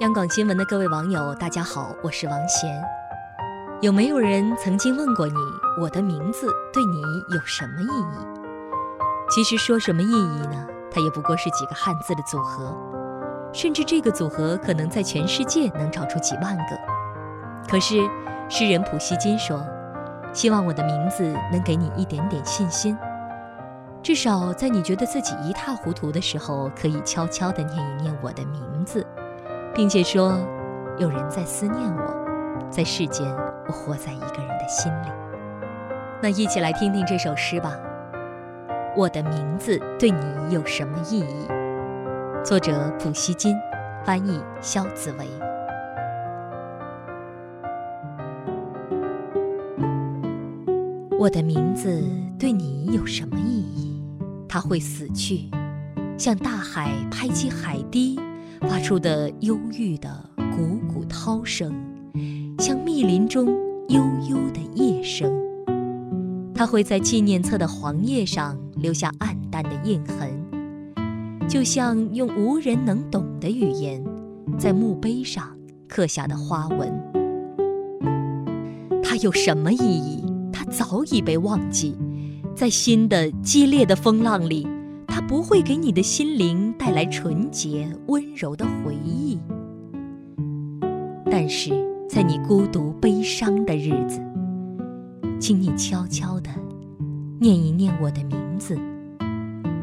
央广新闻的各位网友，大家好，我是王贤。有没有人曾经问过你，我的名字对你有什么意义？其实说什么意义呢？它也不过是几个汉字的组合，甚至这个组合可能在全世界能找出几万个。可是诗人普希金说：“希望我的名字能给你一点点信心。”至少在你觉得自己一塌糊涂的时候，可以悄悄地念一念我的名字，并且说：“有人在思念我，在世间，我活在一个人的心里。”那一起来听听这首诗吧。我的名字对你有什么意义？作者普希金，翻译肖子维。我的名字对你有什么意义？它会死去，像大海拍击海堤发出的忧郁的汩汩涛声，像密林中悠悠的夜声。它会在纪念册的黄页上留下暗淡的印痕，就像用无人能懂的语言，在墓碑上刻下的花纹。它有什么意义？它早已被忘记。在新的激烈的风浪里，它不会给你的心灵带来纯洁温柔的回忆。但是在你孤独悲伤的日子，请你悄悄地念一念我的名字，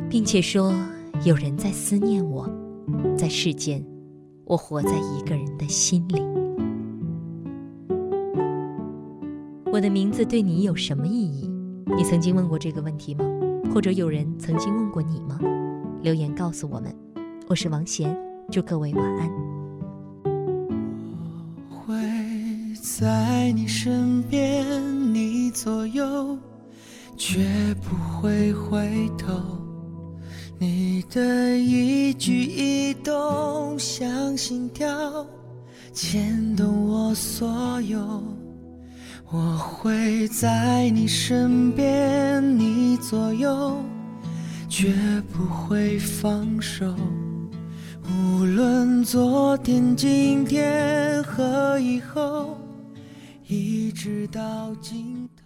并且说：有人在思念我，在世间，我活在一个人的心里。我的名字对你有什么意义？你曾经问过这个问题吗？或者有人曾经问过你吗？留言告诉我们。我是王贤，祝各位晚安。我会在你身边，你左右，绝不会回头。你的一举一动像心跳，牵动我所有。我会在你身边，左右，绝不会放手。无论昨天、今天和以后，一直到尽头。